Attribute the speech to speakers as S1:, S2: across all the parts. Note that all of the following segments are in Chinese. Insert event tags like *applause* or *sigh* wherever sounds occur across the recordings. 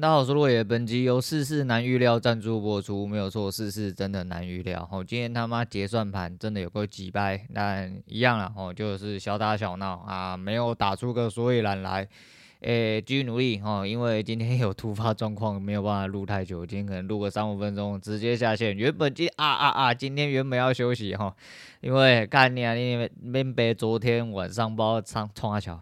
S1: 大家好，我是落野，本集由世事难预料赞助播出，没有错，世事真的难预料。哦，今天他妈结算盘真的有个几掰，但一样啦，哦，就是小打小闹啊，没有打出个所以然来。诶，继续努力哈，因为今天有突发状况，没有办法录太久，今天可能录个三五分钟，直接下线。原本今啊啊啊，今天原本要休息哈，因为看你啊，你免白昨天晚上不知道上冲阿桥。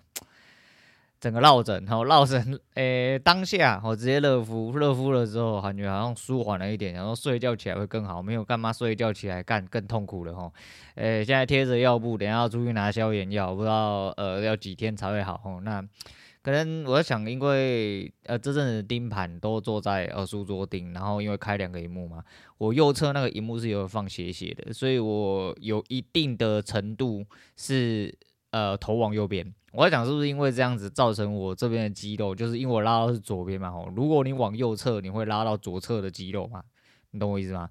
S1: 整个落枕，然后落枕，*laughs* 诶，当下我直接热敷，热敷了之后，感觉好像舒缓了一点，然后睡觉起来会更好。没有干嘛，睡觉起来干更痛苦了哈。诶，现在贴着药布，等下要出去拿消炎药，不知道呃要几天才会好。哦，那可能我在想，因为呃这阵子钉盘都坐在呃书桌钉，然后因为开两个荧幕嘛，我右侧那个荧幕是有放斜斜的，所以我有一定的程度是呃头往右边。我在讲是不是因为这样子造成我这边的肌肉，就是因为我拉到是左边嘛吼，如果你往右侧，你会拉到左侧的肌肉嘛，你懂我意思吗？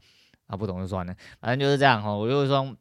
S1: 啊，不懂就算了，反正就是这样吼，我就是说。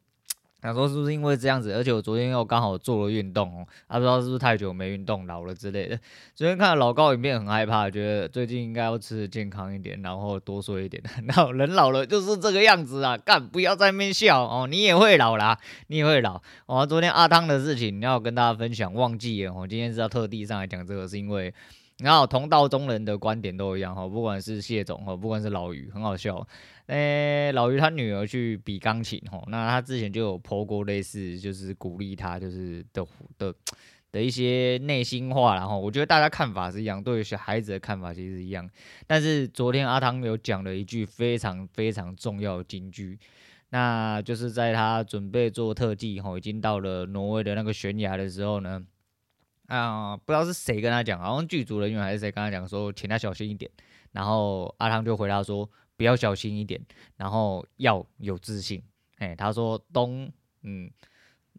S1: 想说是不是因为这样子，而且我昨天又刚好做了运动哦，啊不知道是不是太久没运动老了之类的。昨天看了老高影片很害怕，觉得最近应该要吃的健康一点，然后多睡一点。*laughs* 然后人老了就是这个样子啊，干不要在那边笑哦，你也会老啦，你也会老。哦，昨天阿汤的事情你要跟大家分享，忘记了，我今天是要特地上来讲这个，是因为。然后同道中人的观点都一样哈，不管是谢总哈，不管是老于，很好笑。诶，老于他女儿去比钢琴哈，那他之前就有剖过类似，就是鼓励他，就是的的的一些内心话，然后我觉得大家看法是一样，对于小孩子的看法其实是一样。但是昨天阿汤有讲了一句非常非常重要的金句，那就是在他准备做特技哈，已经到了挪威的那个悬崖的时候呢。啊、不知道是谁跟他讲，好像剧组人员还是谁跟他讲说，请他小心一点。然后阿汤就回答说，不要小心一点，然后要有自信。哎，他说，don't，嗯，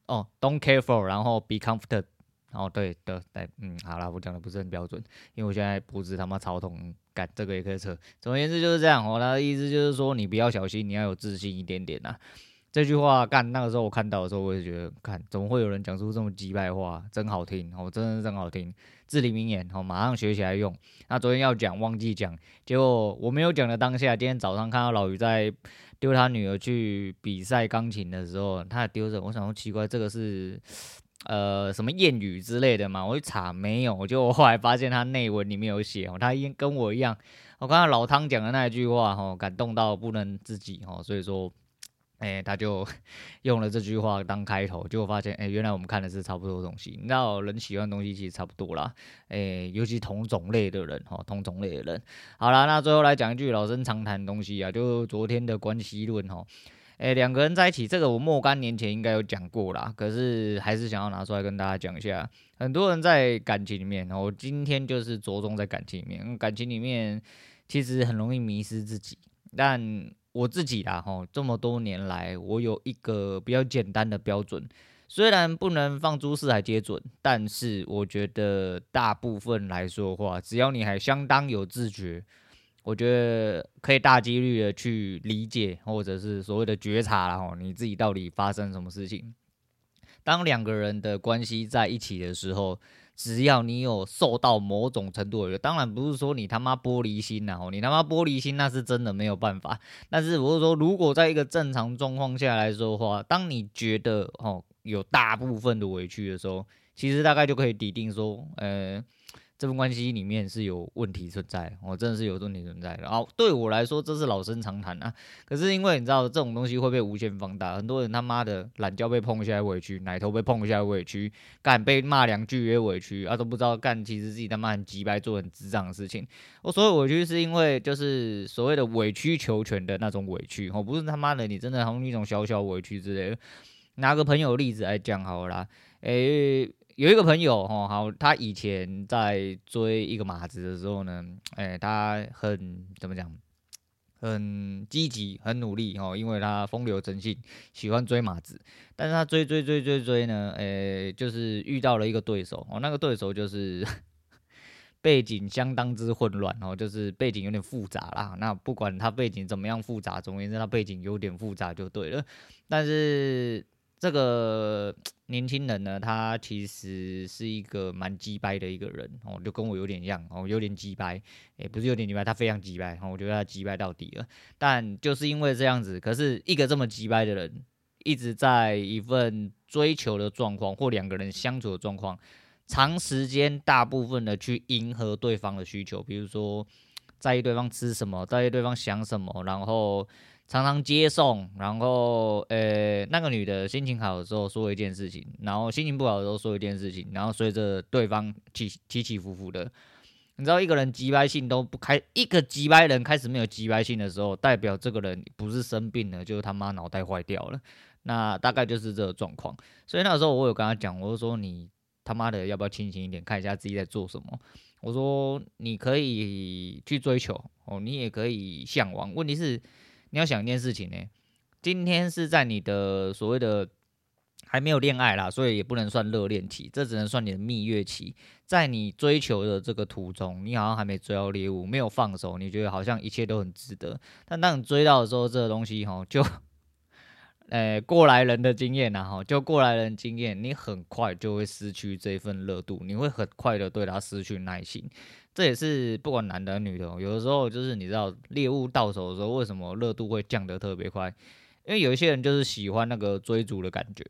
S1: 哦，don't careful，然后 be confident。然后对的，对，嗯，好啦，我讲的不是很标准，因为我现在脖子他妈超痛，干这个也可以扯。总而言之就是这样，我他的意思就是说，你不要小心，你要有自信一点点呐。这句话干那个时候我看到的时候，我也觉得，看怎么会有人讲出这么鸡掰话，真好听哦，真的是真好听，至理名言哦，马上学起来用。那昨天要讲忘记讲，结果我没有讲的当下，今天早上看到老于在丢他女儿去比赛钢琴的时候，他也丢着，我想说奇怪，这个是呃什么谚语之类的嘛？我一查没有，我就我后来发现他内文里面有写哦，他应跟我一样，我看到老汤讲的那一句话哦，感动到不能自己哦，所以说。哎，他就 *laughs* 用了这句话当开头，结果发现，哎，原来我们看的是差不多的东西。你知道，人喜欢的东西其实差不多啦。哎，尤其同种类的人，哈，同种类的人。好啦，那最后来讲一句老生常谈的东西啊，就昨天的关系论，哈。哎，两个人在一起，这个我若干年前应该有讲过啦，可是还是想要拿出来跟大家讲一下。很多人在感情里面，我今天就是着重在感情里面，感情里面其实很容易迷失自己，但。我自己啦，吼，这么多年来，我有一个比较简单的标准，虽然不能放诸四海皆准，但是我觉得大部分来说的话，只要你还相当有自觉，我觉得可以大几率的去理解，或者是所谓的觉察啦，吼，你自己到底发生什么事情。当两个人的关系在一起的时候。只要你有受到某种程度的，当然不是说你他妈玻璃心呐，你他妈玻璃心那是真的没有办法。但是我是说，如果在一个正常状况下来说的话，当你觉得哦有大部分的委屈的时候，其实大概就可以抵定说，呃。这份关系里面是有问题存在，我、真的是有问题存在的。哦，对我来说这是老生常谈啊。可是因为你知道这种东西会被无限放大，很多人他妈的懒觉被碰一下委屈，奶头被碰一下委屈，干被骂两句也委屈，啊都不知道干其实自己他妈很鸡掰做很智障的事情。我所谓委屈是因为就是所谓的委曲求全的那种委屈，哦不是他妈的你真的好像一种小小委屈之类的。拿个朋友例子来讲好了啦，诶。有一个朋友，哦，好，他以前在追一个马子的时候呢，哎、他很怎么讲，很积极，很努力，哦，因为他风流成性，喜欢追马子。但是他追追追追追呢，哎、就是遇到了一个对手，哦，那个对手就是 *laughs* 背景相当之混乱，哦，就是背景有点复杂啦。那不管他背景怎么样复杂，总而言之他背景有点复杂就对了。但是。这个年轻人呢，他其实是一个蛮鸡掰的一个人哦，就跟我有点像哦，有点鸡掰，也不是有点鸡掰，他非常鸡掰，我觉得他鸡掰到底了。但就是因为这样子，可是一个这么鸡掰的人，一直在一份追求的状况或两个人相处的状况，长时间大部分的去迎合对方的需求，比如说在意对方吃什么，在意对方想什么，然后。常常接送，然后呃、那个女的心情好的时候说一件事情，然后心情不好的时候说一件事情，然后随着对方起起起伏伏的，你知道一个人急掰性都不开，一个急掰人开始没有急掰性的时候，代表这个人不是生病了，就是他妈脑袋坏掉了，那大概就是这个状况。所以那时候我有跟他讲，我就说你他妈的要不要清醒一点，看一下自己在做什么。我说你可以去追求哦，你也可以向往，问题是。你要想一件事情呢，今天是在你的所谓的还没有恋爱啦，所以也不能算热恋期，这只能算你的蜜月期。在你追求的这个途中，你好像还没追到猎物，没有放手，你觉得好像一切都很值得。但当你追到的时候，这个东西哈，就，呃，过来人的经验呐，哈，就过来人经验，你很快就会失去这份热度，你会很快的对他失去耐心。这也是不管男的女的，有的时候就是你知道猎物到手的时候，为什么热度会降得特别快？因为有一些人就是喜欢那个追逐的感觉，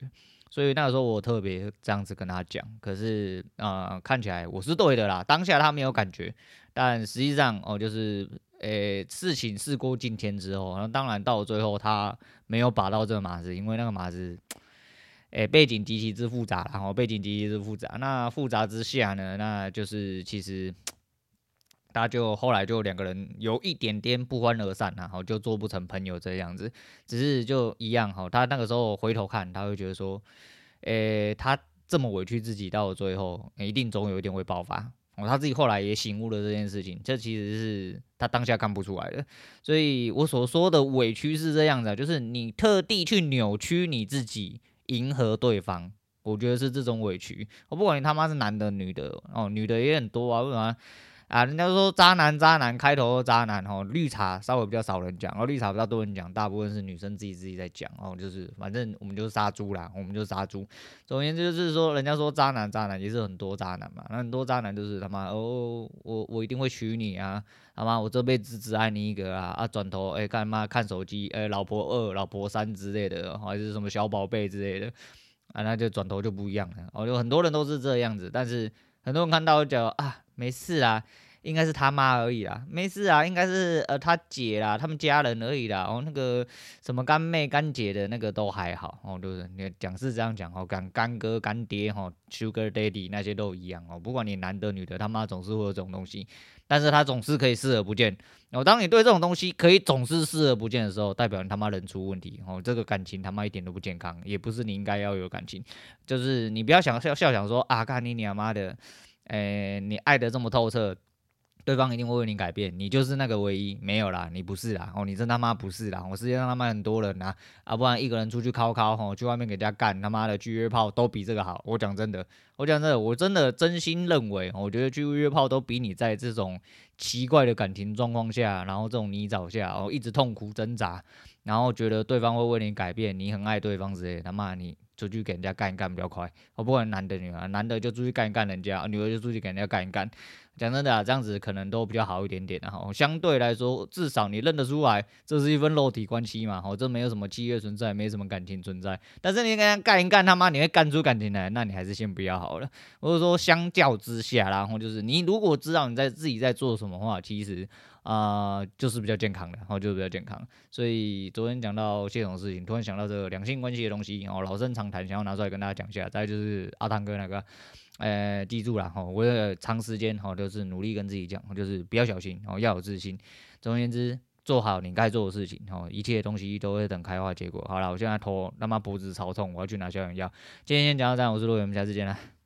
S1: 所以那个时候我特别这样子跟他讲。可是啊、看起来我是对的啦，当下他没有感觉，但实际上哦，就是诶，事情事过境迁之后，然后当然到了最后他没有把到这个马子，因为那个马子诶背景极其之复杂，然后背景极其之复杂，那复杂之下呢，那就是其实。他就后来就两个人有一点点不欢而散，然后就做不成朋友这样子，只是就一样哈。他那个时候回头看，他会觉得说，诶、他这么委屈自己，到了最后一定总有一天会爆发。哦，他自己后来也醒悟了这件事情，这其实是他当下看不出来的。所以我所说的委屈是这样子，就是你特地去扭曲你自己，迎合对方，我觉得是这种委屈。我不管你他妈是男的女的哦，女的也很多啊，为什么？啊，人家说渣男渣男，开头渣男哦，绿茶稍微比较少人讲，然后绿茶比较多人讲，大部分是女生自己自己在讲哦，就是反正我们就是杀猪啦，我们就杀猪。总而言之就是说，人家说渣男渣男也是很多渣男嘛，那很多渣男就是他妈哦，我我一定会娶你啊，他妈我这辈子只爱你一个啊，啊转头哎干嘛看手机哎老婆二老婆三之类的，还是什么小宝贝之类的，啊那就转头就不一样了哦，有很多人都是这样子，但是。很多人看到就啊，没事啊，应该是他妈而已啦，没事啊，应该是呃他姐啦，他们家人而已啦，哦那个什么干妹干姐的那个都还好。哦，对不对？你讲是这样讲哦，干干哥干爹哦，Sugar Daddy 那些都一样哦，不管你男的女的，他妈总是会有这种东西，但是他总是可以视而不见。哦，当你对这种东西可以总是视而不见的时候，代表你他妈人出问题。哦，这个感情他妈一点都不健康，也不是你应该要有感情，就是你不要想笑笑想说啊，干你娘妈的，诶、你爱得这么透彻。对方一定会为你改变，你就是那个唯一，没有啦，你不是啦，哦，你真他妈不是啦，我世界上他妈很多人呐，啊，不然一个人出去靠靠，吼，去外面给人家干，他妈的去约炮都比这个好，我讲真的，我讲真的，我真的真心认为，我觉得去约炮都比你在这种奇怪的感情状况下，然后这种泥沼下，哦，一直痛苦挣扎，然后觉得对方会为你改变，你很爱对方之类，他妈你。出去给人家干一干比较快，我不管男的女的，男的就出去干一干人家，女的就出去给人家干一干。讲真的啊，这样子可能都比较好一点点然后。相对来说，至少你认得出来，这是一份肉体关系嘛，哦，这没有什么契约存在，没什么感情存在。但是你跟他干一干，他妈你会干出感情来，那你还是先不要好了。或者说相较之下，然后就是你如果知道你在自己在做什么话，其实。啊、就是比较健康的，然后就是比较健康。所以昨天讲到这种事情，突然想到这个两性关系的东西，然后老生常谈，想要拿出来跟大家讲一下。再就是阿汤哥那个，呃，记住了哈，我长时间哈就是努力跟自己讲，就是不要小心，然后要有自信。总而言之，做好你该做的事情，哈，一切东西都会等开花结果。好了，我现在头他妈脖子超痛，我要去拿消炎药。今天先讲到这，我是陆远，我们下次见了。